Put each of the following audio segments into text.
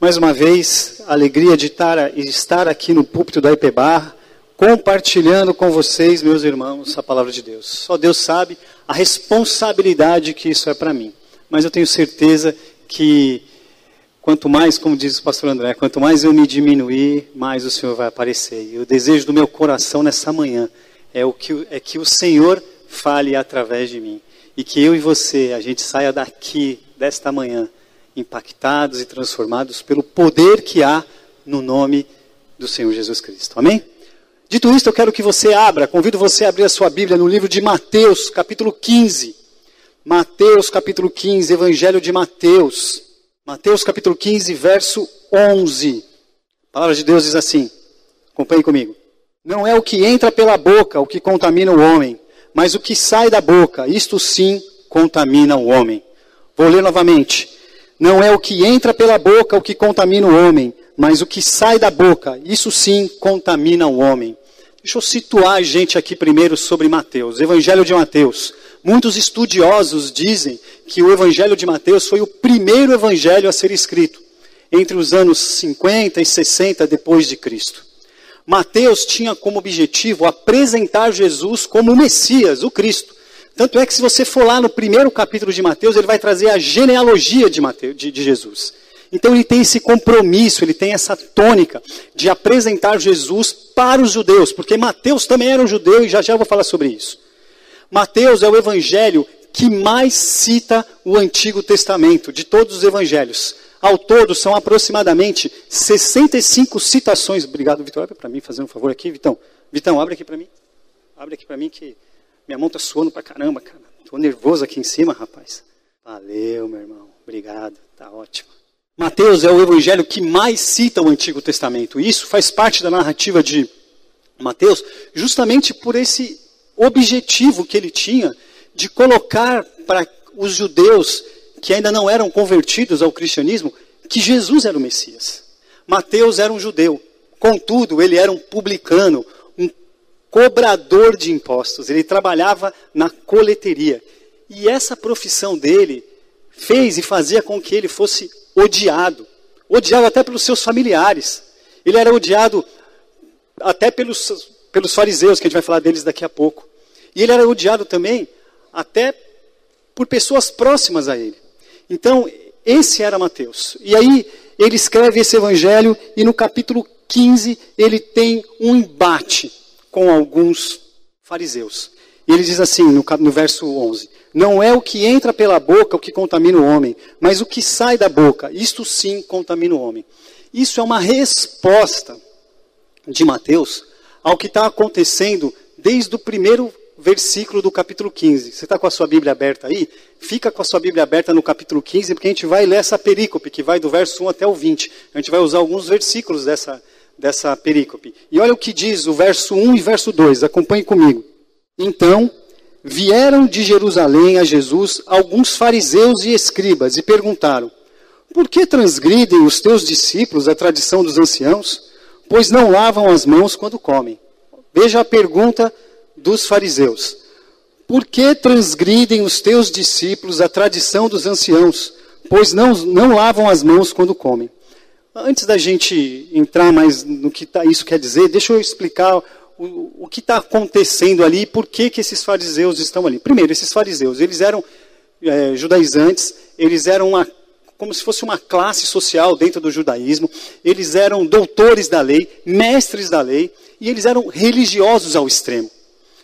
Mais uma vez, a alegria de estar aqui no púlpito da IPBAR, compartilhando com vocês, meus irmãos, a palavra de Deus. Só Deus sabe a responsabilidade que isso é para mim. Mas eu tenho certeza que quanto mais, como diz o pastor André, quanto mais eu me diminuir, mais o Senhor vai aparecer. E o desejo do meu coração nessa manhã é, o que, é que o Senhor fale através de mim. E que eu e você, a gente saia daqui, desta manhã, impactados e transformados pelo poder que há no nome do Senhor Jesus Cristo. Amém? Dito isto, eu quero que você abra, convido você a abrir a sua Bíblia no livro de Mateus, capítulo 15. Mateus, capítulo 15, Evangelho de Mateus. Mateus, capítulo 15, verso 11. A palavra de Deus diz assim: acompanhe comigo. Não é o que entra pela boca o que contamina o homem, mas o que sai da boca, isto sim contamina o homem. Vou ler novamente. Não é o que entra pela boca o que contamina o homem, mas o que sai da boca, isso sim contamina o homem. Deixa eu situar a gente aqui primeiro sobre Mateus, Evangelho de Mateus. Muitos estudiosos dizem que o Evangelho de Mateus foi o primeiro evangelho a ser escrito, entre os anos 50 e 60 depois de Cristo. Mateus tinha como objetivo apresentar Jesus como o Messias, o Cristo. Tanto é que se você for lá no primeiro capítulo de Mateus, ele vai trazer a genealogia de, Mateus, de, de Jesus. Então ele tem esse compromisso, ele tem essa tônica de apresentar Jesus para os judeus, porque Mateus também era um judeu e já já vou falar sobre isso. Mateus é o evangelho que mais cita o Antigo Testamento, de todos os evangelhos. Ao todo, são aproximadamente 65 citações. Obrigado, Vitor. Abre para mim, fazer um favor aqui, Vitão. Vitão, abre aqui para mim. Abre aqui para mim que minha mão tá suando pra caramba, cara. Tô nervoso aqui em cima, rapaz. Valeu, meu irmão. Obrigado. Tá ótimo. Mateus é o evangelho que mais cita o Antigo Testamento. Isso faz parte da narrativa de Mateus, justamente por esse objetivo que ele tinha de colocar para os judeus que ainda não eram convertidos ao cristianismo que Jesus era o Messias. Mateus era um judeu, contudo, ele era um publicano, cobrador de impostos, ele trabalhava na coleteria. E essa profissão dele fez e fazia com que ele fosse odiado. Odiado até pelos seus familiares. Ele era odiado até pelos, pelos fariseus, que a gente vai falar deles daqui a pouco. E ele era odiado também até por pessoas próximas a ele. Então, esse era Mateus. E aí, ele escreve esse evangelho e no capítulo 15 ele tem um embate com alguns fariseus. E ele diz assim, no, no verso 11: Não é o que entra pela boca o que contamina o homem, mas o que sai da boca, isto sim contamina o homem. Isso é uma resposta de Mateus ao que está acontecendo desde o primeiro versículo do capítulo 15. Você está com a sua Bíblia aberta aí? Fica com a sua Bíblia aberta no capítulo 15, porque a gente vai ler essa perícope, que vai do verso 1 até o 20. A gente vai usar alguns versículos dessa, dessa perícope. E olha o que diz o verso 1 e verso 2, acompanhe comigo. Então, vieram de Jerusalém a Jesus alguns fariseus e escribas e perguntaram: Por que transgridem os teus discípulos a tradição dos anciãos, pois não lavam as mãos quando comem? Veja a pergunta dos fariseus: Por que transgridem os teus discípulos a tradição dos anciãos, pois não, não lavam as mãos quando comem? Antes da gente entrar mais no que tá, isso quer dizer, deixa eu explicar o, o que está acontecendo ali e por que, que esses fariseus estão ali. Primeiro, esses fariseus, eles eram é, judaizantes, eles eram uma, como se fosse uma classe social dentro do judaísmo, eles eram doutores da lei, mestres da lei, e eles eram religiosos ao extremo.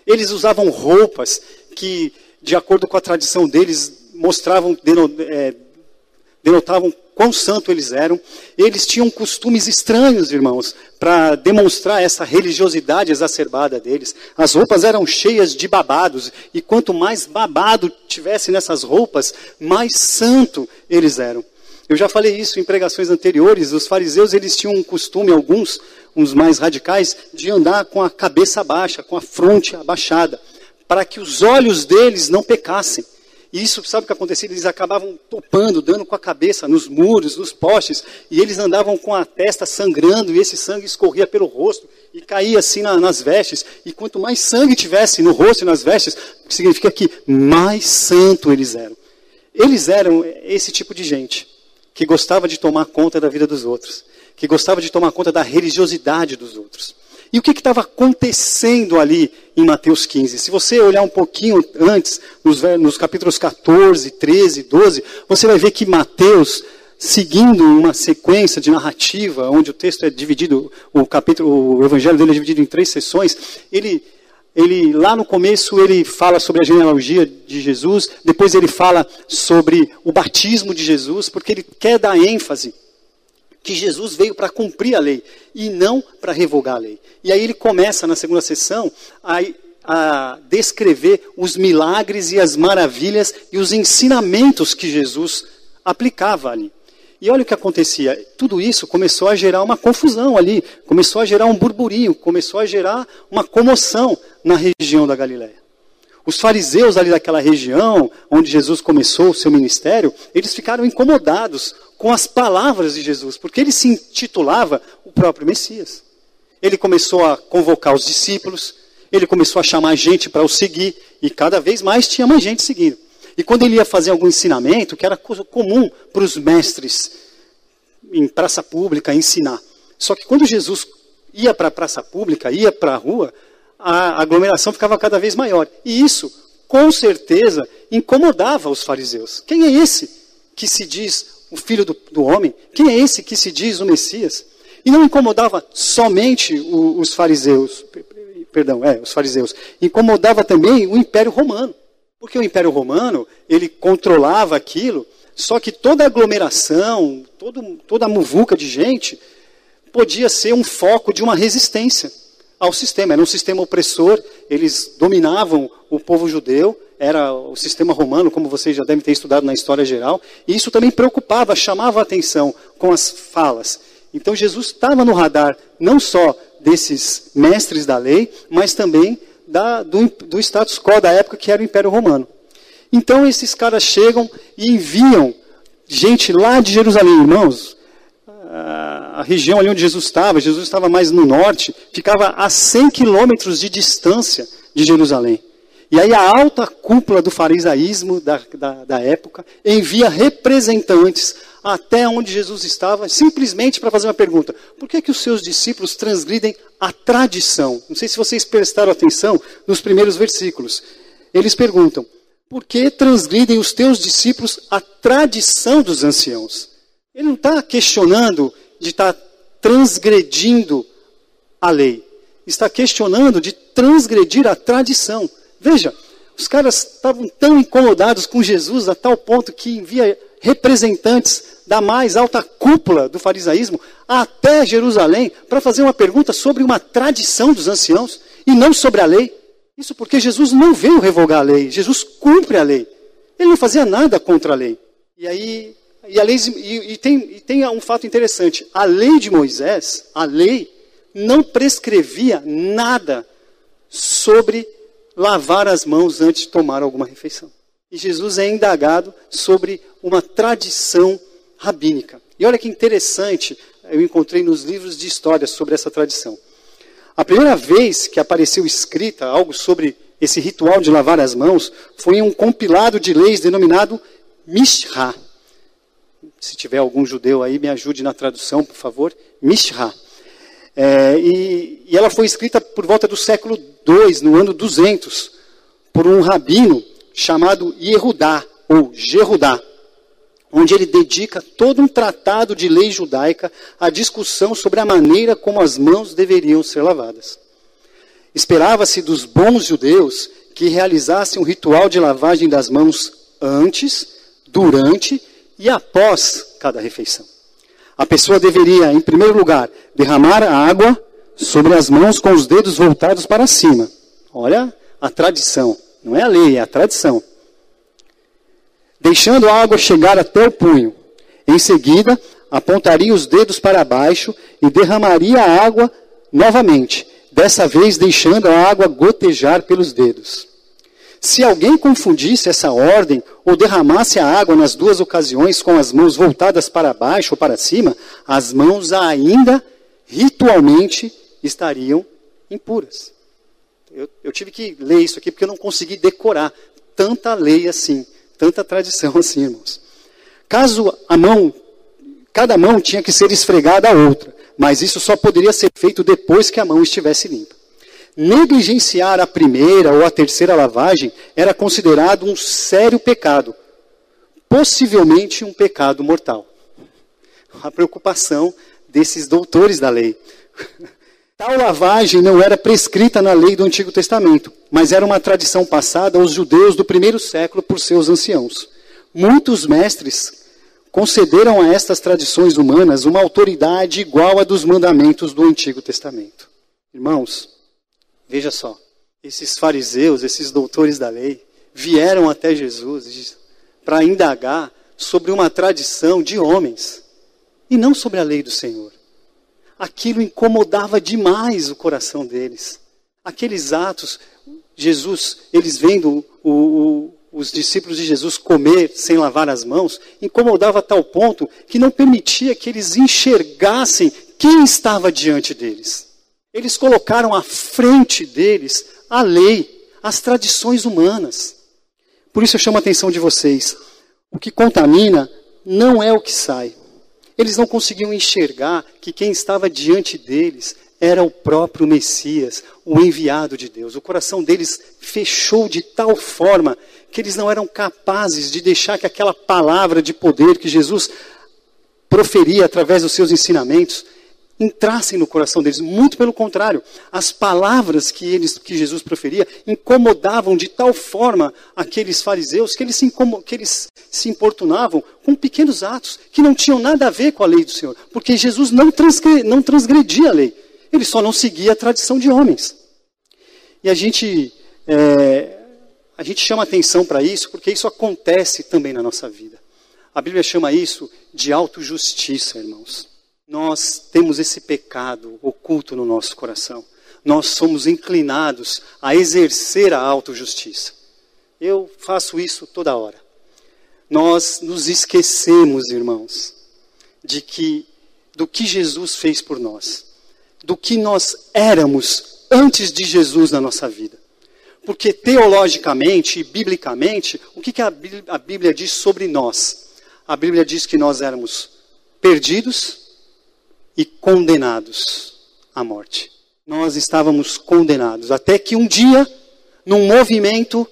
Eles usavam roupas que, de acordo com a tradição deles, mostravam, é, denotavam quão santo eles eram. Eles tinham costumes estranhos, irmãos, para demonstrar essa religiosidade exacerbada deles. As roupas eram cheias de babados, e quanto mais babado tivesse nessas roupas, mais santo eles eram. Eu já falei isso em pregações anteriores, os fariseus eles tinham um costume, alguns, uns mais radicais, de andar com a cabeça baixa, com a fronte abaixada, para que os olhos deles não pecassem. E isso, sabe o que acontecia? Eles acabavam topando, dando com a cabeça nos muros, nos postes, e eles andavam com a testa sangrando, e esse sangue escorria pelo rosto e caía assim na, nas vestes. E quanto mais sangue tivesse no rosto e nas vestes, significa que mais santo eles eram. Eles eram esse tipo de gente. que gostava de tomar conta da vida dos outros, que gostava de tomar conta da religiosidade dos outros. E o que estava acontecendo ali em Mateus 15? Se você olhar um pouquinho antes, nos, nos capítulos 14, 13, 12, você vai ver que Mateus, seguindo uma sequência de narrativa, onde o texto é dividido, o capítulo, o evangelho dele é dividido em três sessões, ele ele lá no começo ele fala sobre a genealogia de Jesus, depois ele fala sobre o batismo de Jesus, porque ele quer dar ênfase que Jesus veio para cumprir a lei e não para revogar a lei. E aí ele começa na segunda sessão a, a descrever os milagres e as maravilhas e os ensinamentos que Jesus aplicava ali. E olha o que acontecia. Tudo isso começou a gerar uma confusão ali, começou a gerar um burburinho, começou a gerar uma comoção na região da Galiléia. Os fariseus ali daquela região, onde Jesus começou o seu ministério, eles ficaram incomodados com as palavras de Jesus, porque ele se intitulava o próprio Messias. Ele começou a convocar os discípulos, ele começou a chamar gente para o seguir, e cada vez mais tinha mais gente seguindo. E quando ele ia fazer algum ensinamento, que era comum para os mestres em praça pública ensinar. Só que quando Jesus ia para a praça pública, ia para a rua, a aglomeração ficava cada vez maior. E isso, com certeza, incomodava os fariseus. Quem é esse que se diz o filho do, do homem? Quem é esse que se diz o Messias? E não incomodava somente o, os fariseus, perdão, é, os fariseus. Incomodava também o Império Romano. Porque o Império Romano, ele controlava aquilo, só que toda aglomeração, todo, toda a muvuca de gente, podia ser um foco de uma resistência ao sistema. Era um sistema opressor, eles dominavam o povo judeu, era o sistema romano, como vocês já devem ter estudado na história geral, e isso também preocupava, chamava a atenção com as falas. Então Jesus estava no radar não só desses mestres da lei, mas também da, do, do status quo da época que era o Império Romano. Então esses caras chegam e enviam gente lá de Jerusalém, irmãos. A região ali onde Jesus estava, Jesus estava mais no norte, ficava a 100 quilômetros de distância de Jerusalém. E aí a alta cúpula do farisaísmo da, da, da época envia representantes até onde Jesus estava, simplesmente para fazer uma pergunta: por que, que os seus discípulos transgridem a tradição? Não sei se vocês prestaram atenção nos primeiros versículos. Eles perguntam: por que transgridem os teus discípulos a tradição dos anciãos? Ele não está questionando de estar tá transgredindo a lei. Está questionando de transgredir a tradição. Veja, os caras estavam tão incomodados com Jesus a tal ponto que envia representantes da mais alta cúpula do farisaísmo até Jerusalém para fazer uma pergunta sobre uma tradição dos anciãos e não sobre a lei. Isso porque Jesus não veio revogar a lei, Jesus cumpre a lei. Ele não fazia nada contra a lei. E aí, e, a lei, e, e, tem, e tem um fato interessante: a lei de Moisés, a lei, não prescrevia nada sobre lavar as mãos antes de tomar alguma refeição. E Jesus é indagado sobre uma tradição rabínica. E olha que interessante, eu encontrei nos livros de história sobre essa tradição. A primeira vez que apareceu escrita algo sobre esse ritual de lavar as mãos foi em um compilado de leis denominado Mishra. Se tiver algum judeu aí, me ajude na tradução, por favor. Mishra. É, e, e ela foi escrita por volta do século II, no ano 200, por um rabino chamado Yehudá, ou Gerudá onde ele dedica todo um tratado de lei judaica à discussão sobre a maneira como as mãos deveriam ser lavadas. Esperava-se dos bons judeus que realizassem um ritual de lavagem das mãos antes, durante e após cada refeição. A pessoa deveria, em primeiro lugar, derramar a água sobre as mãos com os dedos voltados para cima. Olha a tradição, não é a lei, é a tradição deixando a água chegar até o punho. Em seguida, apontaria os dedos para baixo e derramaria a água novamente, dessa vez deixando a água gotejar pelos dedos. Se alguém confundisse essa ordem ou derramasse a água nas duas ocasiões com as mãos voltadas para baixo ou para cima, as mãos ainda ritualmente estariam impuras. Eu, eu tive que ler isso aqui porque eu não consegui decorar tanta lei assim tanta tradição assim, irmãos. Caso a mão Cada mão tinha que ser esfregada a outra, mas isso só poderia ser feito depois que a mão estivesse limpa. Negligenciar a primeira ou a terceira lavagem era considerado um sério pecado, possivelmente um pecado mortal. A preocupação desses doutores da lei. Tal lavagem não era prescrita na lei do Antigo Testamento, mas era uma tradição passada aos judeus do primeiro século por seus anciãos. Muitos mestres concederam a estas tradições humanas uma autoridade igual à dos mandamentos do Antigo Testamento. Irmãos, veja só, esses fariseus, esses doutores da lei, vieram até Jesus para indagar sobre uma tradição de homens e não sobre a lei do Senhor aquilo incomodava demais o coração deles. Aqueles atos, Jesus, eles vendo o, o, os discípulos de Jesus comer sem lavar as mãos, incomodava a tal ponto que não permitia que eles enxergassem quem estava diante deles. Eles colocaram à frente deles a lei, as tradições humanas. Por isso eu chamo a atenção de vocês. O que contamina não é o que sai, eles não conseguiam enxergar que quem estava diante deles era o próprio Messias, o enviado de Deus. O coração deles fechou de tal forma que eles não eram capazes de deixar que aquela palavra de poder que Jesus proferia através dos seus ensinamentos entrassem no coração deles. Muito pelo contrário, as palavras que, eles, que Jesus proferia incomodavam de tal forma aqueles fariseus que eles, se que eles se importunavam com pequenos atos que não tinham nada a ver com a lei do Senhor. Porque Jesus não, transgre, não transgredia a lei, ele só não seguia a tradição de homens. E a gente, é, a gente chama atenção para isso porque isso acontece também na nossa vida. A Bíblia chama isso de autojustiça, irmãos nós temos esse pecado oculto no nosso coração. Nós somos inclinados a exercer a autojustiça. Eu faço isso toda hora. Nós nos esquecemos, irmãos, de que do que Jesus fez por nós, do que nós éramos antes de Jesus na nossa vida. Porque teologicamente e biblicamente, o que, que a Bíblia diz sobre nós? A Bíblia diz que nós éramos perdidos, e condenados à morte. Nós estávamos condenados. Até que um dia, num movimento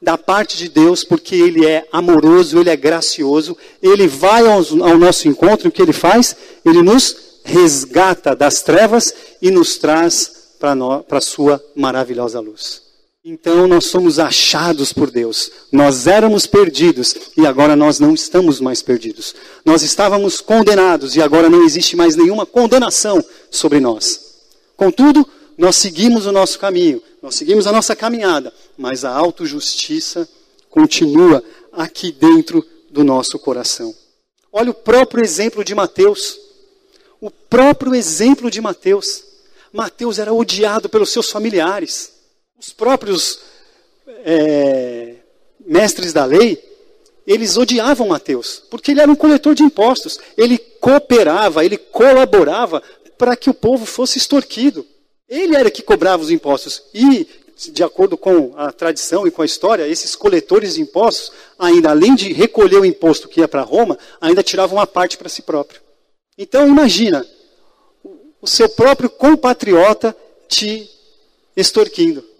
da parte de Deus, porque Ele é amoroso, Ele é gracioso, Ele vai ao, ao nosso encontro, o que Ele faz? Ele nos resgata das trevas e nos traz para a Sua maravilhosa luz. Então nós somos achados por Deus. Nós éramos perdidos e agora nós não estamos mais perdidos. Nós estávamos condenados e agora não existe mais nenhuma condenação sobre nós. Contudo, nós seguimos o nosso caminho, nós seguimos a nossa caminhada, mas a autojustiça continua aqui dentro do nosso coração. Olha o próprio exemplo de Mateus. O próprio exemplo de Mateus. Mateus era odiado pelos seus familiares. Os próprios é, mestres da lei, eles odiavam Mateus, porque ele era um coletor de impostos. Ele cooperava, ele colaborava para que o povo fosse extorquido. Ele era que cobrava os impostos. E, de acordo com a tradição e com a história, esses coletores de impostos, ainda além de recolher o imposto que ia para Roma, ainda tiravam uma parte para si próprio. Então, imagina, o seu próprio compatriota te extorquindo.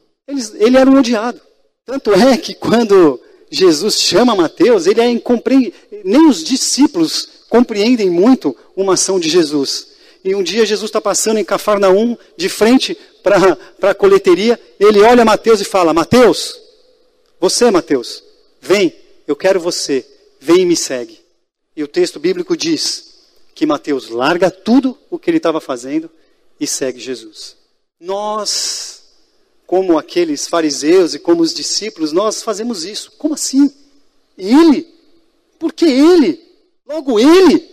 Ele, era um odiado. Tanto é que quando Jesus chama Mateus, ele é incompreende, nem os discípulos compreendem muito uma ação de Jesus. E um dia Jesus está passando em Cafarnaum, de frente para a coleteria, ele olha Mateus e fala: Mateus, você, Mateus, vem, eu quero você, vem e me segue. E o texto bíblico diz que Mateus larga tudo o que ele estava fazendo e segue Jesus. Nós como aqueles fariseus e como os discípulos, nós fazemos isso. Como assim? Ele? Por que ele? Logo ele,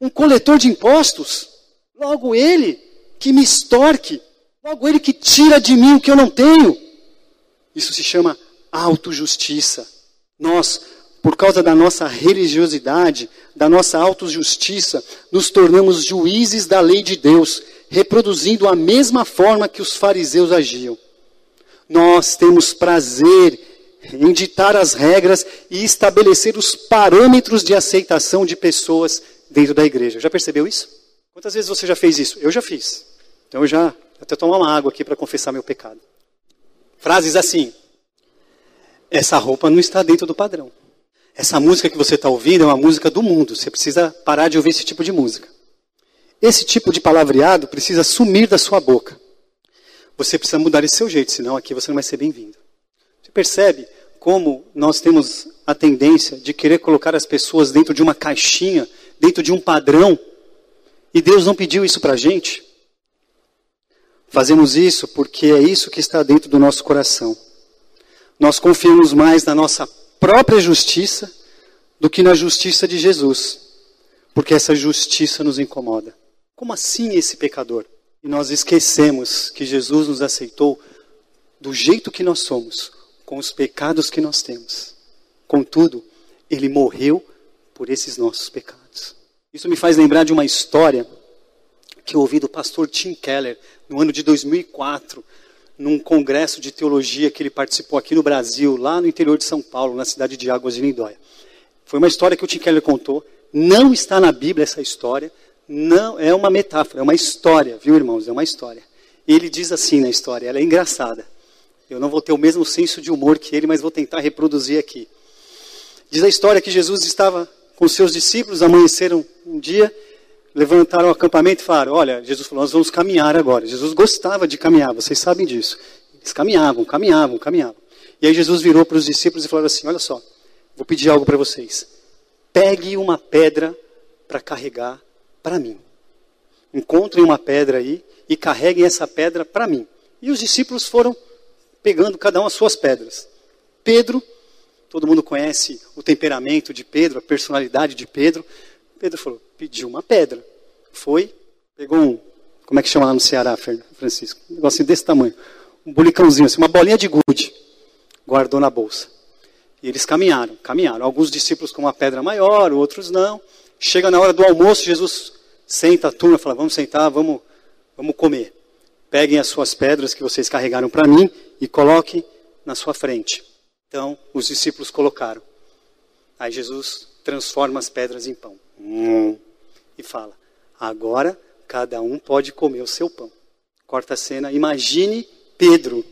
um coletor de impostos? Logo ele, que me extorque? Logo ele que tira de mim o que eu não tenho? Isso se chama autojustiça. Nós, por causa da nossa religiosidade, da nossa autojustiça, nos tornamos juízes da lei de Deus, reproduzindo a mesma forma que os fariseus agiam. Nós temos prazer em ditar as regras e estabelecer os parâmetros de aceitação de pessoas dentro da igreja. Já percebeu isso? Quantas vezes você já fez isso? Eu já fiz. Então eu já até tomar uma água aqui para confessar meu pecado. Frases assim: essa roupa não está dentro do padrão. Essa música que você está ouvindo é uma música do mundo. Você precisa parar de ouvir esse tipo de música. Esse tipo de palavreado precisa sumir da sua boca. Você precisa mudar esse seu jeito, senão aqui você não vai ser bem-vindo. Você percebe como nós temos a tendência de querer colocar as pessoas dentro de uma caixinha, dentro de um padrão, e Deus não pediu isso para a gente? Fazemos isso porque é isso que está dentro do nosso coração. Nós confiamos mais na nossa própria justiça do que na justiça de Jesus, porque essa justiça nos incomoda. Como assim esse pecador? E nós esquecemos que Jesus nos aceitou do jeito que nós somos, com os pecados que nós temos. Contudo, ele morreu por esses nossos pecados. Isso me faz lembrar de uma história que eu ouvi do pastor Tim Keller no ano de 2004, num congresso de teologia que ele participou aqui no Brasil, lá no interior de São Paulo, na cidade de Águas de Lindóia. Foi uma história que o Tim Keller contou. Não está na Bíblia essa história, não, é uma metáfora, é uma história, viu, irmãos? É uma história. Ele diz assim na história, ela é engraçada. Eu não vou ter o mesmo senso de humor que ele, mas vou tentar reproduzir aqui. Diz a história que Jesus estava com seus discípulos, amanheceram um dia, levantaram o acampamento e falaram: Olha, Jesus falou, nós vamos caminhar agora. Jesus gostava de caminhar, vocês sabem disso. Eles caminhavam, caminhavam, caminhavam. E aí Jesus virou para os discípulos e falou assim: Olha só, vou pedir algo para vocês. Pegue uma pedra para carregar para mim. Encontrem uma pedra aí e carreguem essa pedra para mim. E os discípulos foram pegando cada um as suas pedras. Pedro, todo mundo conhece o temperamento de Pedro, a personalidade de Pedro. Pedro falou: pediu uma pedra. Foi, pegou um, como é que chama lá no Ceará, Francisco? Um negocinho desse tamanho. Um bulicãozinho, assim, uma bolinha de gude. Guardou na bolsa. E eles caminharam, caminharam. Alguns discípulos com uma pedra maior, outros não. Chega na hora do almoço, Jesus senta a turma fala: Vamos sentar, vamos, vamos comer. Peguem as suas pedras que vocês carregaram para mim e coloquem na sua frente. Então, os discípulos colocaram. Aí Jesus transforma as pedras em pão. Hum, e fala: Agora cada um pode comer o seu pão. Corta a cena. Imagine Pedro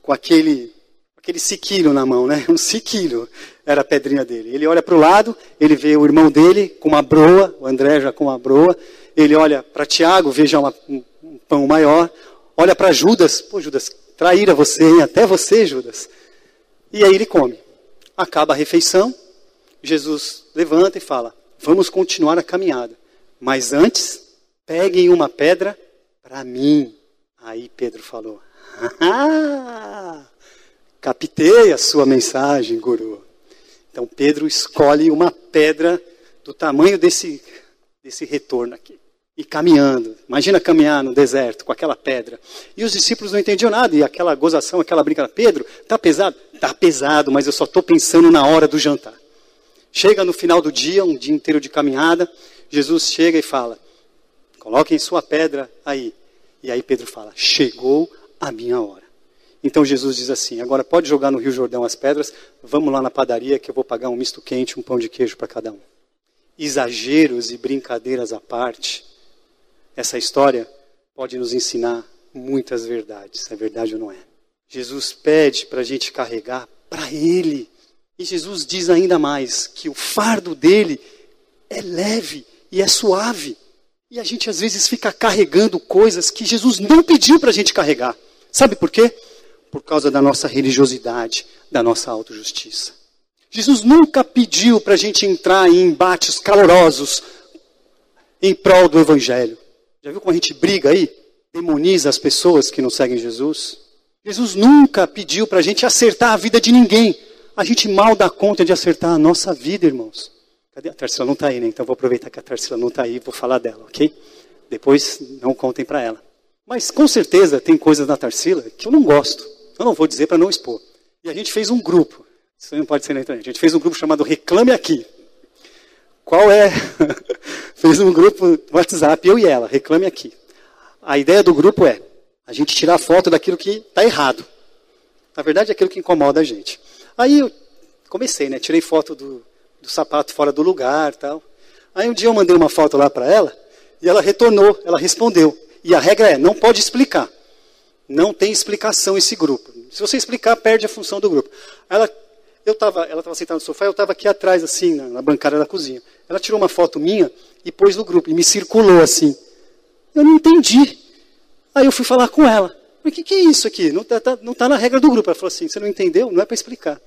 com aquele aquele siquilho na mão, né? Um siquilho era a pedrinha dele. Ele olha para o lado, ele vê o irmão dele com uma broa, o André já com uma broa. Ele olha para Tiago, vê já uma, um, um, pão maior. Olha para Judas, pô, Judas, traíra você, hein? até você, Judas. E aí ele come. Acaba a refeição, Jesus levanta e fala: Vamos continuar a caminhada. Mas antes, peguem uma pedra para mim. Aí Pedro falou: ah, Captei a sua mensagem, guru. Então Pedro escolhe uma pedra do tamanho desse, desse retorno aqui. E caminhando. Imagina caminhar no deserto com aquela pedra. E os discípulos não entendiam nada. E aquela gozação, aquela brincadeira. Pedro, tá pesado? Tá pesado, mas eu só estou pensando na hora do jantar. Chega no final do dia, um dia inteiro de caminhada. Jesus chega e fala: Coloquem sua pedra aí. E aí Pedro fala: Chegou a minha hora. Então Jesus diz assim: agora pode jogar no Rio Jordão as pedras, vamos lá na padaria que eu vou pagar um misto quente, um pão de queijo para cada um. Exageros e brincadeiras à parte, essa história pode nos ensinar muitas verdades. É verdade ou não é? Jesus pede para a gente carregar para Ele. E Jesus diz ainda mais que o fardo dele é leve e é suave. E a gente às vezes fica carregando coisas que Jesus não pediu para a gente carregar. Sabe por quê? Por causa da nossa religiosidade, da nossa autojustiça. Jesus nunca pediu para a gente entrar em embates calorosos em prol do Evangelho. Já viu como a gente briga aí? Demoniza as pessoas que não seguem Jesus? Jesus nunca pediu para a gente acertar a vida de ninguém. A gente mal dá conta de acertar a nossa vida, irmãos. Cadê? A Tarsila não está aí, né? Então vou aproveitar que a Tarsila não está aí e vou falar dela, ok? Depois não contem para ela. Mas com certeza tem coisas na Tarsila que eu não gosto. Eu não vou dizer para não expor. E a gente fez um grupo. Isso não pode ser na internet. A gente fez um grupo chamado Reclame Aqui. Qual é? fez um grupo no WhatsApp, eu e ela, Reclame Aqui. A ideia do grupo é a gente tirar foto daquilo que está errado. Na verdade, é aquilo que incomoda a gente. Aí eu comecei, né? Tirei foto do, do sapato fora do lugar tal. Aí um dia eu mandei uma foto lá para ela e ela retornou, ela respondeu. E a regra é, não pode explicar. Não tem explicação esse grupo. Se você explicar, perde a função do grupo. Ela, eu ela estava sentada no sofá, eu estava aqui atrás, assim, na, na bancada da cozinha. Ela tirou uma foto minha e pôs no grupo, e me circulou assim. Eu não entendi. Aí eu fui falar com ela. Mas o que, que, é isso aqui? Não está tá, tá na regra do grupo. Ela falou assim: você não entendeu? Não é para explicar.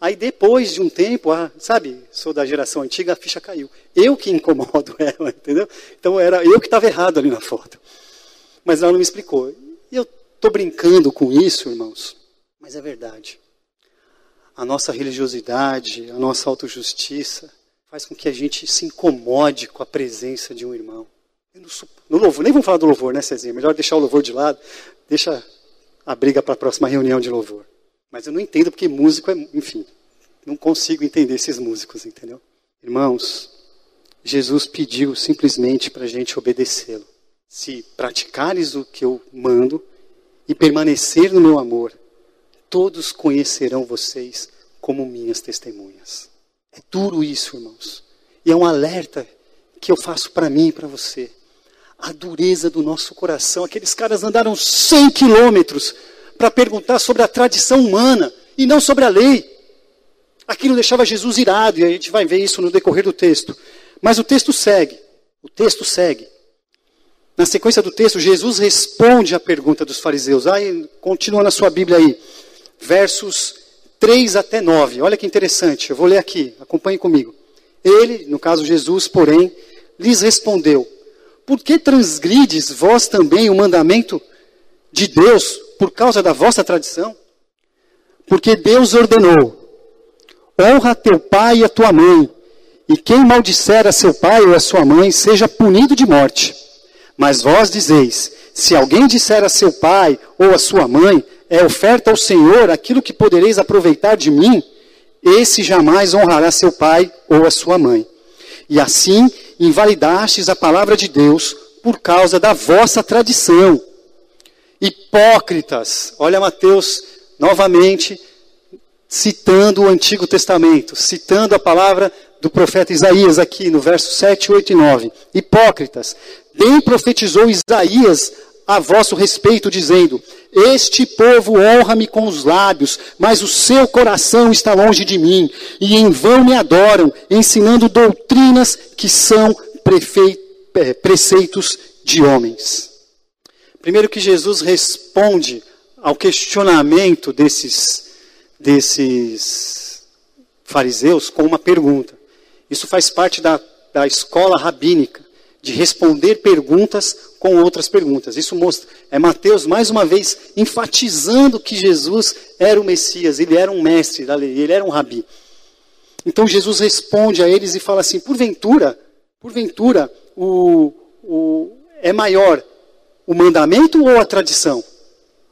Aí depois de um tempo, ah, sabe, sou da geração antiga, a ficha caiu. Eu que incomodo ela, entendeu? Então era eu que estava errado ali na foto. Mas ela não me explicou. E eu estou brincando com isso, irmãos, mas é verdade. A nossa religiosidade, a nossa autojustiça faz com que a gente se incomode com a presença de um irmão. No louvor, nem vamos falar do louvor, né, Cezinha? Melhor deixar o louvor de lado, deixa a briga para a próxima reunião de louvor. Mas eu não entendo porque músico é, enfim, não consigo entender esses músicos, entendeu? Irmãos, Jesus pediu simplesmente para a gente obedecê-lo. Se praticares o que eu mando e permanecer no meu amor, todos conhecerão vocês como minhas testemunhas. É duro isso, irmãos. E é um alerta que eu faço para mim e para você a dureza do nosso coração. Aqueles caras andaram 100 quilômetros para perguntar sobre a tradição humana e não sobre a lei. Aquilo deixava Jesus irado, e a gente vai ver isso no decorrer do texto. Mas o texto segue. O texto segue. Na sequência do texto, Jesus responde à pergunta dos fariseus. Aí, continua na sua Bíblia aí. Versos 3 até 9. Olha que interessante. Eu vou ler aqui. Acompanhe comigo. Ele, no caso Jesus, porém, lhes respondeu: por que transgrides vós também o mandamento de Deus por causa da vossa tradição? Porque Deus ordenou: honra teu pai e a tua mãe, e quem maldisser a seu pai ou a sua mãe seja punido de morte. Mas vós dizeis: se alguém disser a seu pai ou a sua mãe, é oferta ao Senhor aquilo que podereis aproveitar de mim, esse jamais honrará seu pai ou a sua mãe. E assim invalidastes a palavra de Deus por causa da vossa tradição. Hipócritas, olha Mateus novamente citando o Antigo Testamento, citando a palavra do profeta Isaías aqui no verso 7, 8 e 9. Hipócritas, bem profetizou Isaías a vosso respeito, dizendo: Este povo honra-me com os lábios, mas o seu coração está longe de mim, e em vão me adoram, ensinando doutrinas que são é, preceitos de homens. Primeiro que Jesus responde ao questionamento desses, desses fariseus com uma pergunta. Isso faz parte da, da escola rabínica, de responder perguntas com outras perguntas. Isso mostra, é Mateus mais uma vez enfatizando que Jesus era o Messias, ele era um mestre da lei, ele era um rabi. Então Jesus responde a eles e fala assim: porventura, porventura, o, o, é maior o mandamento ou a tradição?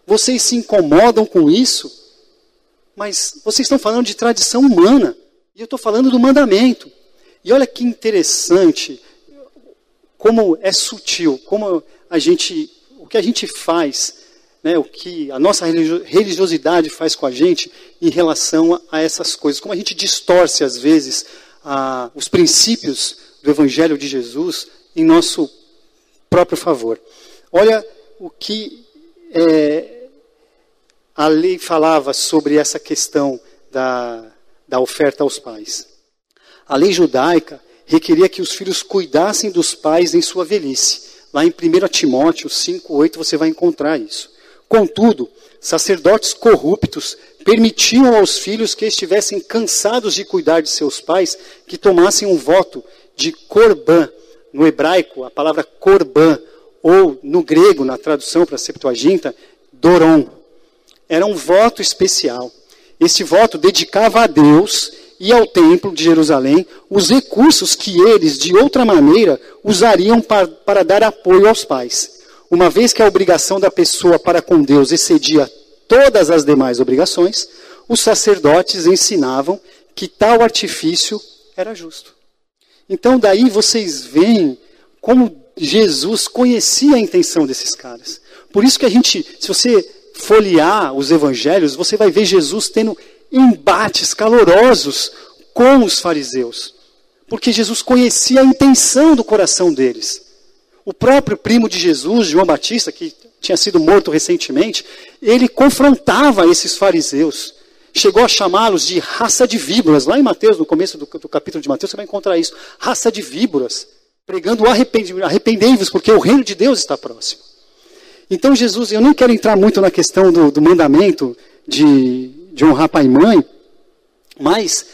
Vocês se incomodam com isso? Mas vocês estão falando de tradição humana, e eu estou falando do mandamento. E olha que interessante como é sutil, como a gente, o que a gente faz, né, o que a nossa religiosidade faz com a gente em relação a, essas coisas, como a gente distorce às vezes a, os princípios do Evangelho de Jesus em nosso próprio favor. Olha o que é, a lei falava sobre essa questão da, da oferta aos pais. A lei judaica requeria que os filhos cuidassem dos pais em sua velhice. Lá em 1 Timóteo 5,8 você vai encontrar isso. Contudo, sacerdotes corruptos permitiam aos filhos que estivessem cansados de cuidar de seus pais que tomassem um voto de corban. No hebraico, a palavra corban, ou no grego, na tradução para a Septuaginta, doron. Era um voto especial. Este voto dedicava a Deus e ao templo de Jerusalém os recursos que eles, de outra maneira, usariam para, para dar apoio aos pais. Uma vez que a obrigação da pessoa para com Deus excedia todas as demais obrigações, os sacerdotes ensinavam que tal artifício era justo. Então, daí vocês veem como Jesus conhecia a intenção desses caras. Por isso que a gente, se você folhear os evangelhos, você vai ver Jesus tendo embates calorosos com os fariseus. porque Jesus conhecia a intenção do coração deles. O próprio primo de Jesus, João Batista, que tinha sido morto recentemente, ele confrontava esses fariseus. Chegou a chamá-los de raça de víboras. Lá em Mateus, no começo do, do, capítulo de Mateus, você vai encontrar isso. Raça de víboras. Pregando arrependei-vos, porque o reino de Deus está próximo. Então, Jesus, eu não quero entrar muito na questão do, do mandamento de, de honrar pai e mãe, mas,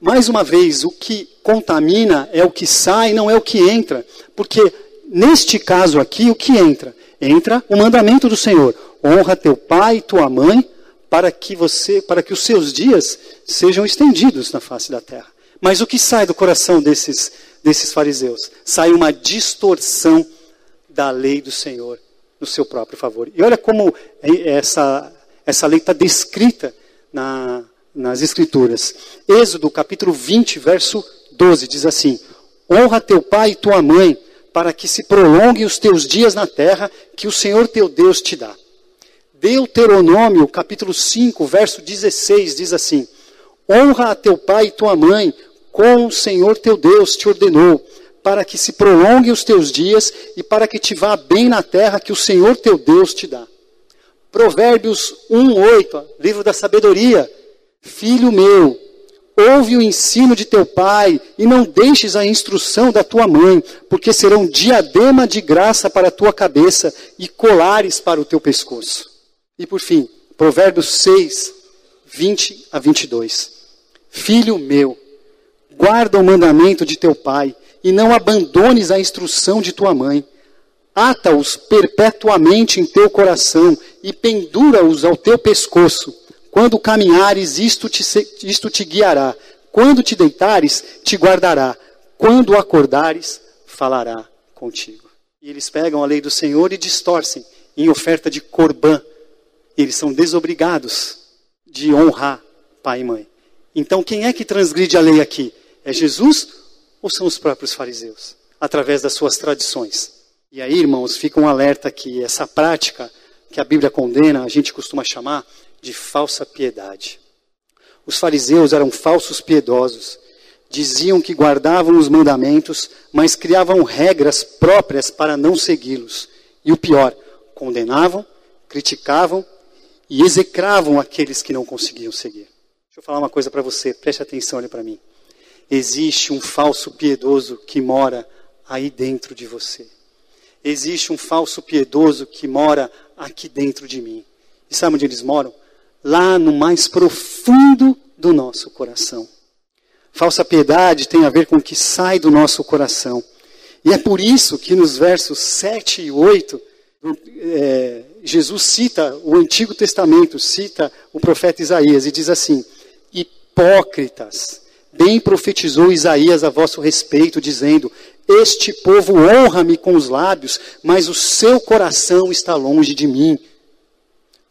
mais uma vez, o que contamina é o que sai, não é o que entra. Porque, neste caso aqui, o que entra? Entra o mandamento do Senhor: honra teu pai e tua mãe, para que você, para que os seus dias sejam estendidos na face da terra. Mas o que sai do coração desses, desses fariseus? Sai uma distorção da lei do Senhor no seu próprio favor. E olha como essa, essa lei está descrita na, nas Escrituras. Êxodo capítulo 20, verso 12, diz assim: Honra teu pai e tua mãe, para que se prolonguem os teus dias na terra que o Senhor teu Deus te dá. Deuteronômio, capítulo 5, verso 16, diz assim: Honra a teu pai e tua mãe, como o Senhor teu Deus te ordenou, para que se prolonguem os teus dias e para que te vá bem na terra que o Senhor teu Deus te dá. Provérbios 1, 8, livro da sabedoria. Filho meu, ouve o ensino de teu pai e não deixes a instrução da tua mãe, porque serão diadema de graça para a tua cabeça e colares para o teu pescoço. E por fim, Provérbios 6, 20 a 22. Filho meu, guarda o mandamento de teu pai e não abandones a instrução de tua mãe. Ata-os perpetuamente em teu coração e pendura-os ao teu pescoço. Quando caminhares, isto te, isto te guiará. Quando te deitares, te guardará. Quando acordares, falará contigo. E eles pegam a lei do Senhor e distorcem em oferta de corbã eles são desobrigados de honrar pai e mãe. Então, quem é que transgride a lei aqui? É Jesus ou são os próprios fariseus? Através das suas tradições. E aí, irmãos, fica um alerta que essa prática que a Bíblia condena, a gente costuma chamar de falsa piedade. Os fariseus eram falsos piedosos. Diziam que guardavam os mandamentos, mas criavam regras próprias para não segui-los. E o pior, condenavam, criticavam e execravam aqueles que não conseguiam seguir. Deixa eu falar uma coisa para você, preste atenção, olha para mim. Existe um falso piedoso que mora aí dentro de você. Existe um falso piedoso que mora aqui dentro de mim. E sabe onde eles moram? Lá no mais profundo do nosso coração. Falsa piedade tem a ver com o que sai do nosso coração. E é por isso que nos versos 7 e 8, é, Jesus cita o Antigo Testamento, cita o profeta Isaías e diz assim: Hipócritas, bem profetizou Isaías a vosso respeito, dizendo: Este povo honra-me com os lábios, mas o seu coração está longe de mim.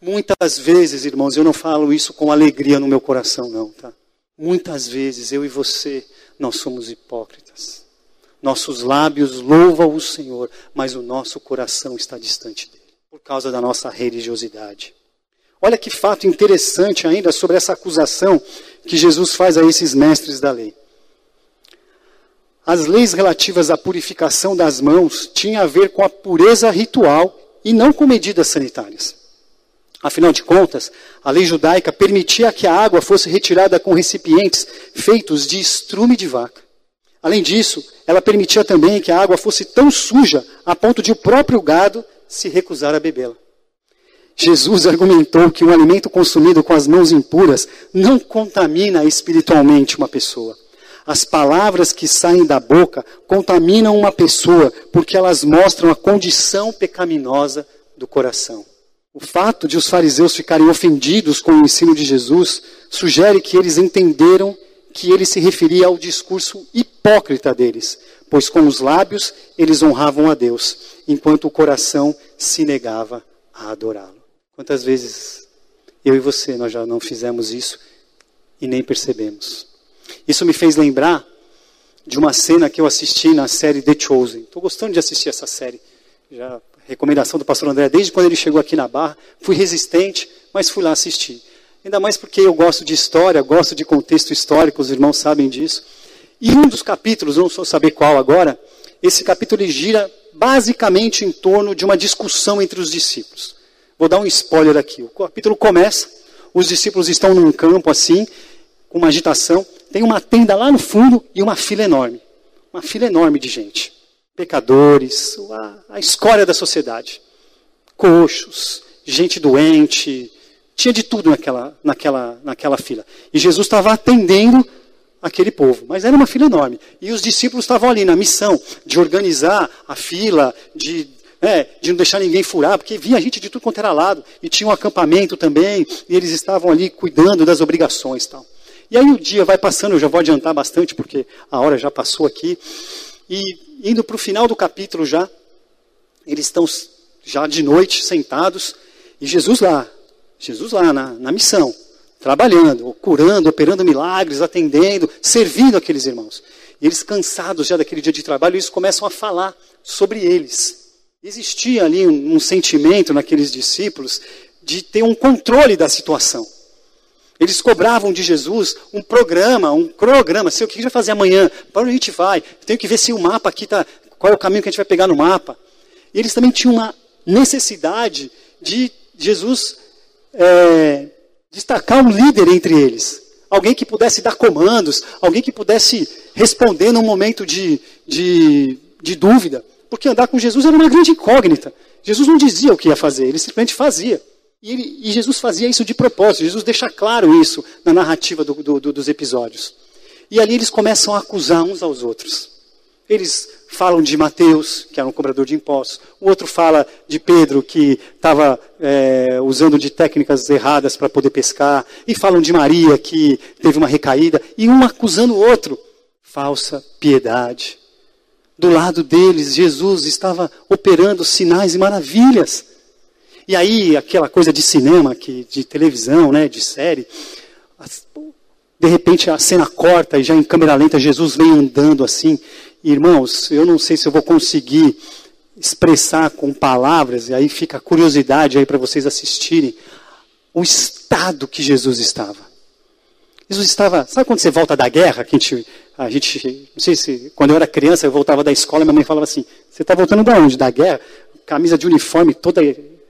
Muitas vezes, irmãos, eu não falo isso com alegria no meu coração, não, tá? Muitas vezes eu e você, nós somos hipócritas. Nossos lábios louvam o Senhor, mas o nosso coração está distante dele por causa da nossa religiosidade. Olha que fato interessante ainda sobre essa acusação que Jesus faz a esses mestres da lei. As leis relativas à purificação das mãos tinham a ver com a pureza ritual e não com medidas sanitárias. Afinal de contas, a lei judaica permitia que a água fosse retirada com recipientes feitos de estrume de vaca. Além disso, ela permitia também que a água fosse tão suja a ponto de o próprio gado se recusar a bebê-la. Jesus argumentou que um alimento consumido com as mãos impuras não contamina espiritualmente uma pessoa. As palavras que saem da boca contaminam uma pessoa porque elas mostram a condição pecaminosa do coração. O fato de os fariseus ficarem ofendidos com o ensino de Jesus sugere que eles entenderam que ele se referia ao discurso hipócrita deles, pois com os lábios eles honravam a Deus, enquanto o coração se negava a adorá-lo. Quantas vezes eu e você nós já não fizemos isso e nem percebemos? Isso me fez lembrar de uma cena que eu assisti na série The Chosen. Estou gostando de assistir essa série. Já recomendação do pastor André desde quando ele chegou aqui na Barra. Fui resistente, mas fui lá assistir. Ainda mais porque eu gosto de história, gosto de contexto histórico, os irmãos sabem disso. E um dos capítulos, não sou saber qual agora, esse capítulo gira basicamente em torno de uma discussão entre os discípulos. Vou dar um spoiler aqui. O capítulo começa, os discípulos estão num campo assim, com uma agitação, tem uma tenda lá no fundo e uma fila enorme. Uma fila enorme de gente. Pecadores, a, a escória da sociedade. Coxos, gente doente, tinha de tudo naquela, naquela, naquela fila. E Jesus estava atendendo aquele povo. Mas era uma fila enorme. E os discípulos estavam ali na missão de organizar a fila, de, é, de não deixar ninguém furar, porque via gente de tudo quanto era lado. E tinha um acampamento também, e eles estavam ali cuidando das obrigações tal. E aí o dia vai passando, eu já vou adiantar bastante, porque a hora já passou aqui. E indo para o final do capítulo já, eles estão já de noite sentados, e Jesus lá, Jesus lá na, na missão trabalhando, curando, operando milagres, atendendo, servindo aqueles irmãos. E eles, cansados já daquele dia de trabalho, eles começam a falar sobre eles. Existia ali um, um sentimento naqueles discípulos de ter um controle da situação. Eles cobravam de Jesus um programa, um cronograma. Sei o que a gente vai fazer amanhã? Para onde a gente vai? Tenho que ver se o mapa aqui está. Qual é o caminho que a gente vai pegar no mapa? E eles também tinham uma necessidade de Jesus é, destacar um líder entre eles. Alguém que pudesse dar comandos, alguém que pudesse responder num momento de, de, de dúvida. Porque andar com Jesus era uma grande incógnita. Jesus não dizia o que ia fazer, ele simplesmente fazia. E, ele, e Jesus fazia isso de propósito. Jesus deixa claro isso na narrativa do, do, dos episódios. E ali eles começam a acusar uns aos outros. Eles falam de Mateus, que era um cobrador de impostos. O outro fala de Pedro, que estava é, usando de técnicas erradas para poder pescar. E falam de Maria, que teve uma recaída. E um acusando o outro. Falsa piedade. Do lado deles, Jesus estava operando sinais e maravilhas. E aí, aquela coisa de cinema, que, de televisão, né, de série, de repente a cena corta e já em câmera lenta Jesus vem andando assim. Irmãos, eu não sei se eu vou conseguir expressar com palavras, e aí fica a curiosidade aí para vocês assistirem o estado que Jesus estava. Jesus estava, sabe quando você volta da guerra, que a gente, a gente, não sei se, quando eu era criança, eu voltava da escola, minha mãe falava assim, você está voltando da onde? Da guerra? Camisa de uniforme toda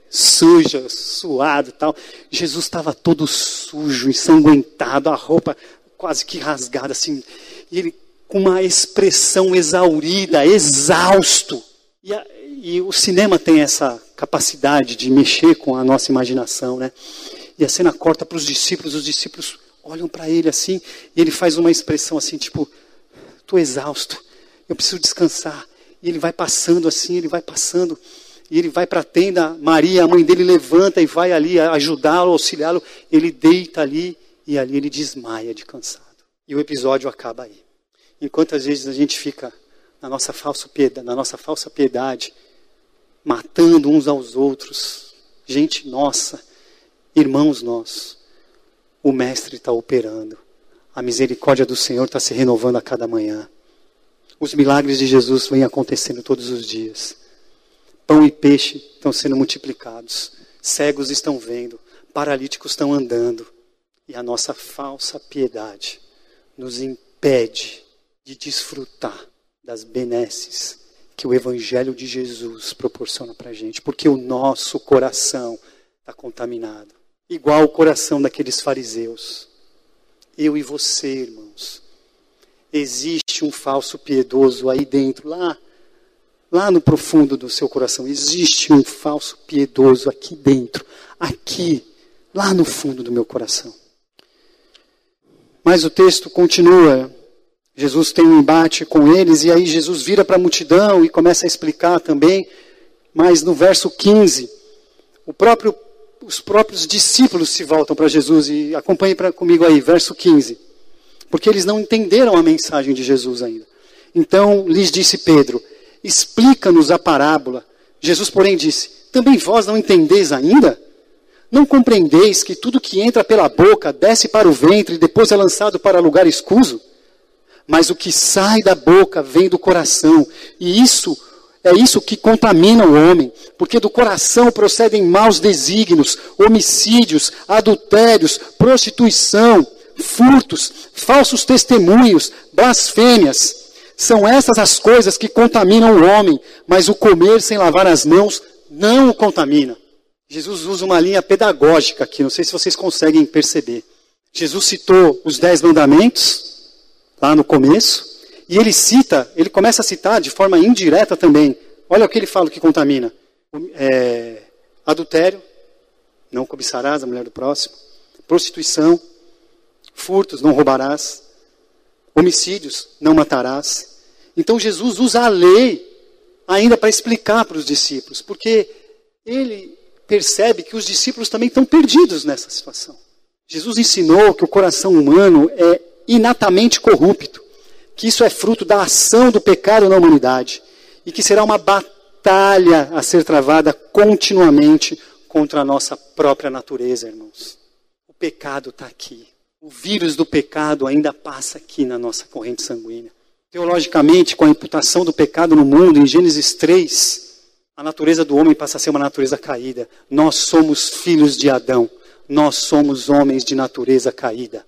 suja, suado e tal. Jesus estava todo sujo, ensanguentado, a roupa quase que rasgada, assim. E ele com uma expressão exaurida, exausto. E, a, e o cinema tem essa capacidade de mexer com a nossa imaginação, né? E a cena corta para os discípulos, os discípulos olham para ele assim, e ele faz uma expressão assim, tipo, estou exausto, eu preciso descansar. E ele vai passando assim, ele vai passando e ele vai para a tenda, Maria, a mãe dele, levanta e vai ali ajudá-lo, auxiliá-lo. Ele deita ali e ali ele desmaia de cansado. E o episódio acaba aí. Enquanto às vezes a gente fica na nossa falsa piedade, na nossa falsa piedade, matando uns aos outros, gente nossa, irmãos nossos, o Mestre está operando. A misericórdia do Senhor está se renovando a cada manhã. Os milagres de Jesus vêm acontecendo todos os dias. Pão e peixe estão sendo multiplicados. Cegos estão vendo. Paralíticos estão andando. E a nossa falsa piedade nos impede de desfrutar das benesses que o Evangelho de Jesus proporciona para a gente. Porque o nosso coração está contaminado. Igual o coração daqueles fariseus. Eu e você, irmãos. Existe um falso piedoso aí dentro, lá Lá no profundo do seu coração existe um falso piedoso aqui dentro, aqui, lá no fundo do meu coração. Mas o texto continua. Jesus tem um embate com eles e aí Jesus vira para a multidão e começa a explicar também. Mas no verso 15, próprio, os próprios discípulos se voltam para Jesus e acompanhe pra, comigo aí, verso 15. Porque eles não entenderam a mensagem de Jesus ainda. Então lhes disse Pedro: explica-nos a parábola. Jesus, porém, disse: Também vós não entendeis ainda? Não compreendeis que tudo que entra pela boca desce para o ventre e depois é lançado para lugar escuso? Mas o que sai da boca vem do coração, e isso é isso que contamina o homem, porque do coração procedem maus desígnios, homicídios, adultérios, prostituição, furtos, falsos testemunhos, blasfêmias. São essas as coisas que contaminam o homem, mas o comer sem lavar as mãos não o contamina. Jesus usa uma linha pedagógica aqui, não sei se vocês conseguem perceber. Jesus citou os dez mandamentos, lá no começo, e ele cita, ele começa a citar de forma indireta também. Olha o que ele fala que contamina: é, adultério, não cobiçarás a mulher do próximo, prostituição, furtos, não roubarás, homicídios, não matarás. Então Jesus usa a lei ainda para explicar para os discípulos, porque ele percebe que os discípulos também estão perdidos nessa situação. Jesus ensinou que o coração humano é inatamente corrupto, que isso é fruto da ação do pecado na humanidade e que será uma batalha a ser travada continuamente contra a nossa própria natureza, irmãos. O pecado está aqui. O vírus do pecado ainda passa aqui na nossa corrente sanguínea. Teologicamente, com a imputação do pecado no mundo, em Gênesis 3, a natureza do homem passa a ser uma natureza caída. Nós somos filhos de Adão. Nós somos homens de natureza caída.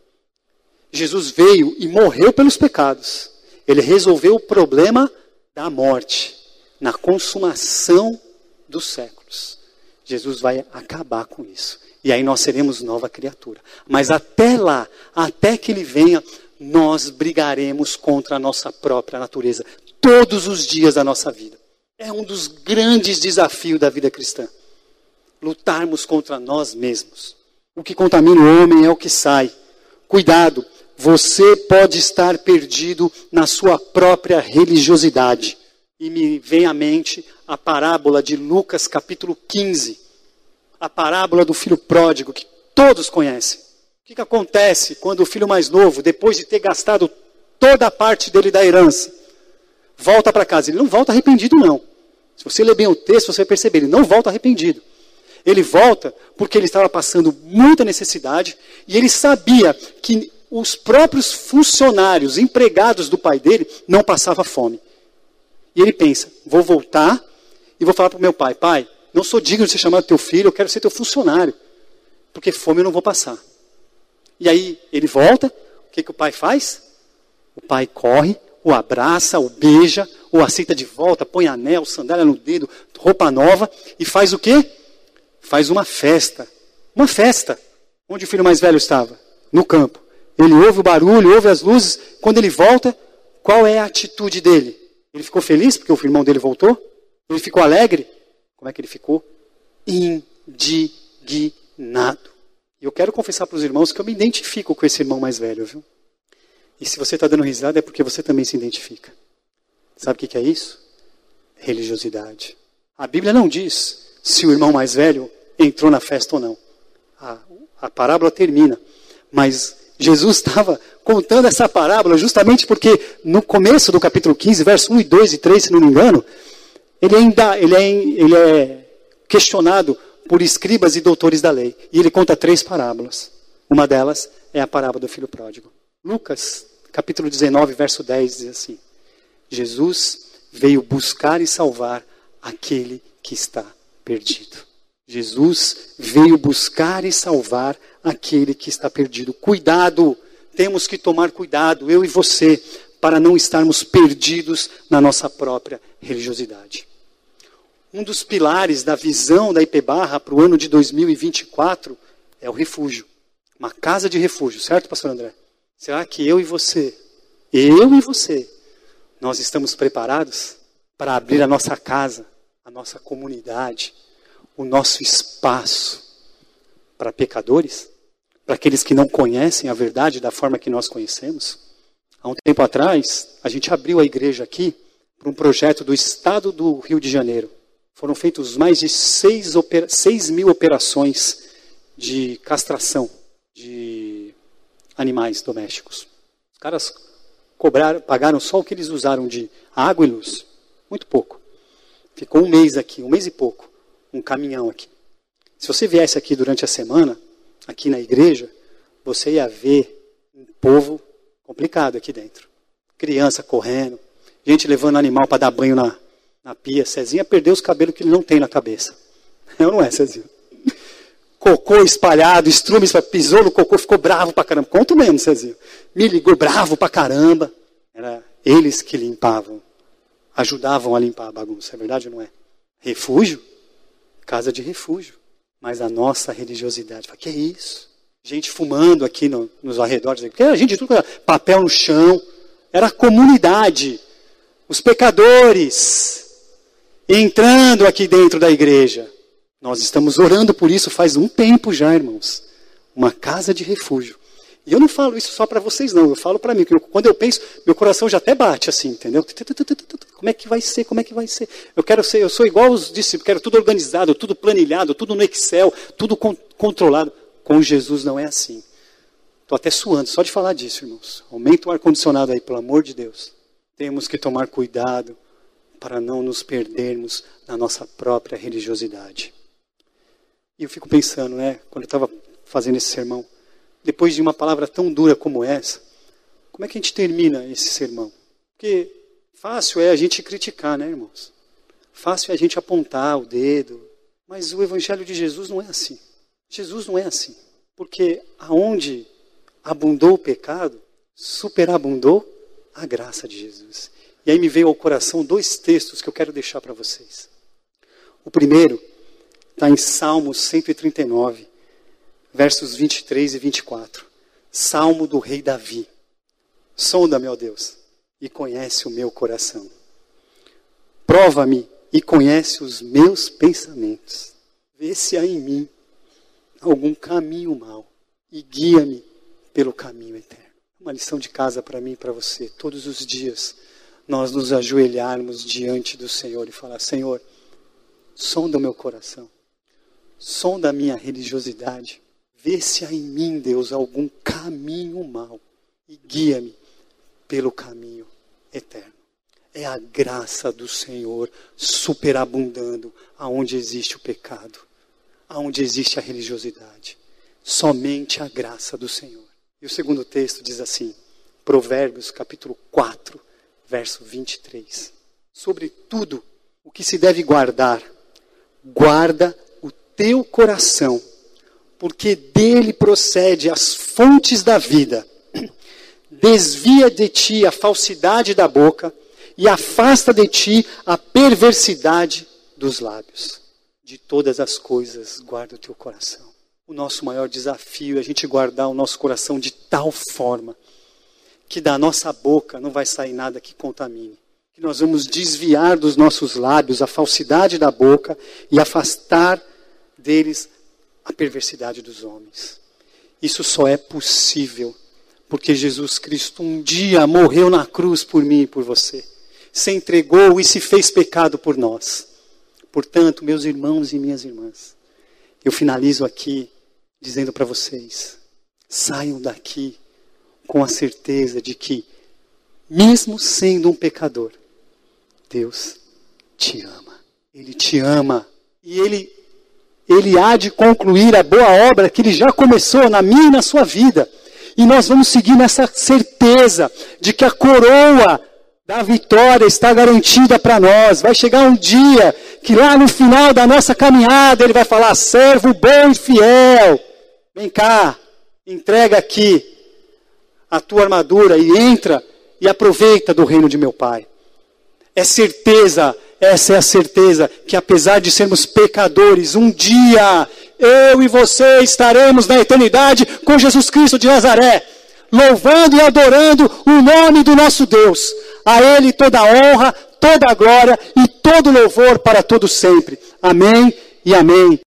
Jesus veio e morreu pelos pecados. Ele resolveu o problema da morte na consumação dos séculos. Jesus vai acabar com isso. E aí nós seremos nova criatura. Mas até lá, até que ele venha, nós brigaremos contra a nossa própria natureza todos os dias da nossa vida. É um dos grandes desafios da vida cristã. Lutarmos contra nós mesmos. O que contamina o homem é o que sai. Cuidado, você pode estar perdido na sua própria religiosidade. E me vem à mente a parábola de Lucas capítulo 15, a parábola do filho pródigo, que todos conhecem. Que, que acontece quando o filho mais novo, depois de ter gastado toda a parte dele da herança, volta para casa? Ele não volta arrependido, não. Se você ler bem o texto, você vai perceber, ele não volta arrependido. Ele volta porque ele estava passando muita necessidade e ele sabia que os próprios funcionários, empregados do pai dele, não passavam fome. E ele pensa: vou voltar e vou falar para o meu pai: pai, não sou digno de ser chamado teu filho, eu quero ser teu funcionário, porque fome eu não vou passar. E aí ele volta, o que, que o pai faz? O pai corre, o abraça, o beija, o aceita de volta, põe anel, sandália no dedo, roupa nova e faz o quê? Faz uma festa. Uma festa. Onde o filho mais velho estava? No campo. Ele ouve o barulho, ouve as luzes. Quando ele volta, qual é a atitude dele? Ele ficou feliz porque o irmão dele voltou? Ele ficou alegre? Como é que ele ficou? Indignado. E eu quero confessar para os irmãos que eu me identifico com esse irmão mais velho, viu? E se você está dando risada é porque você também se identifica. Sabe o que é isso? Religiosidade. A Bíblia não diz se o irmão mais velho entrou na festa ou não. A, a parábola termina. Mas Jesus estava contando essa parábola justamente porque no começo do capítulo 15, verso 1 e 2 e 3, se não me engano, ele ainda ele é, ele é questionado por escribas e doutores da lei. E ele conta três parábolas. Uma delas é a parábola do filho pródigo. Lucas, capítulo 19, verso 10, diz assim: Jesus veio buscar e salvar aquele que está perdido. Jesus veio buscar e salvar aquele que está perdido. Cuidado, temos que tomar cuidado, eu e você, para não estarmos perdidos na nossa própria religiosidade. Um dos pilares da visão da IPBarra para o ano de 2024 é o refúgio. Uma casa de refúgio, certo, pastor André? Será que eu e você, eu e você, nós estamos preparados para abrir a nossa casa, a nossa comunidade, o nosso espaço para pecadores? para aqueles que não conhecem a verdade da forma que nós conhecemos. Há um tempo atrás, a gente abriu a igreja aqui para um projeto do Estado do Rio de Janeiro. Foram feitos mais de 6, 6 mil operações de castração de animais domésticos. Os caras cobraram, pagaram só o que eles usaram de água e luz. Muito pouco. Ficou um mês aqui, um mês e pouco, um caminhão aqui. Se você viesse aqui durante a semana, aqui na igreja, você ia ver um povo complicado aqui dentro. Criança correndo, gente levando animal para dar banho na, na pia. Cezinha perdeu os cabelos que ele não tem na cabeça. Ou não é, Cezinha? cocô espalhado, estrume, pisou no cocô, ficou bravo pra caramba. Conto mesmo, Cezinho. Me ligou bravo pra caramba. Era eles que limpavam, ajudavam a limpar a bagunça, é verdade ou não é? Refúgio? Casa de refúgio. Mas a nossa religiosidade, fala, que é isso? Gente fumando aqui no, nos arredores, porque a gente tudo papel no chão. Era a comunidade, os pecadores entrando aqui dentro da igreja. Nós estamos orando por isso faz um tempo já, irmãos. Uma casa de refúgio. E eu não falo isso só para vocês, não. Eu falo para mim. Quando eu penso, meu coração já até bate assim, entendeu? Como é que vai ser? Como é que vai ser? Eu quero ser, eu sou igual os discípulos, quero tudo organizado, tudo planilhado, tudo no Excel, tudo controlado. Com Jesus não é assim. Estou até suando só de falar disso, irmãos. Aumenta o ar-condicionado aí, pelo amor de Deus. Temos que tomar cuidado para não nos perdermos na nossa própria religiosidade. E eu fico pensando, né, quando eu estava fazendo esse sermão, depois de uma palavra tão dura como essa, como é que a gente termina esse sermão? Porque fácil é a gente criticar, né, irmãos? Fácil é a gente apontar o dedo, mas o evangelho de Jesus não é assim. Jesus não é assim. Porque aonde abundou o pecado, superabundou a graça de Jesus. E aí me veio ao coração dois textos que eu quero deixar para vocês. O primeiro Está em Salmos 139, versos 23 e 24. Salmo do rei Davi. Sonda-me, ó Deus, e conhece o meu coração. Prova-me e conhece os meus pensamentos. Vê se há em mim algum caminho mau e guia-me pelo caminho eterno. Uma lição de casa para mim e para você. Todos os dias nós nos ajoelharmos diante do Senhor e falar: Senhor, sonda o meu coração sonda a minha religiosidade, vê se há em mim, Deus, algum caminho mau e guia-me pelo caminho eterno. É a graça do Senhor superabundando aonde existe o pecado, aonde existe a religiosidade. Somente a graça do Senhor. E o segundo texto diz assim, Provérbios capítulo 4, verso 23. Sobre tudo o que se deve guardar, guarda teu coração, porque dele procede as fontes da vida. Desvia de ti a falsidade da boca e afasta de ti a perversidade dos lábios. De todas as coisas, guarda o teu coração. O nosso maior desafio é a gente guardar o nosso coração de tal forma que da nossa boca não vai sair nada que contamine. Que nós vamos desviar dos nossos lábios a falsidade da boca e afastar deles a perversidade dos homens. Isso só é possível porque Jesus Cristo um dia morreu na cruz por mim e por você. Se entregou e se fez pecado por nós. Portanto, meus irmãos e minhas irmãs, eu finalizo aqui dizendo para vocês: saiam daqui com a certeza de que, mesmo sendo um pecador, Deus te ama. Ele te ama. E Ele ele há de concluir a boa obra que ele já começou na minha e na sua vida. E nós vamos seguir nessa certeza de que a coroa da vitória está garantida para nós. Vai chegar um dia que lá no final da nossa caminhada ele vai falar: servo bom e fiel, vem cá, entrega aqui a tua armadura e entra e aproveita do reino de meu Pai. É certeza essa é a certeza que, apesar de sermos pecadores, um dia eu e você estaremos na eternidade com Jesus Cristo de Nazaré, louvando e adorando o nome do nosso Deus. A Ele toda a honra, toda a glória e todo louvor para todo sempre. Amém e amém.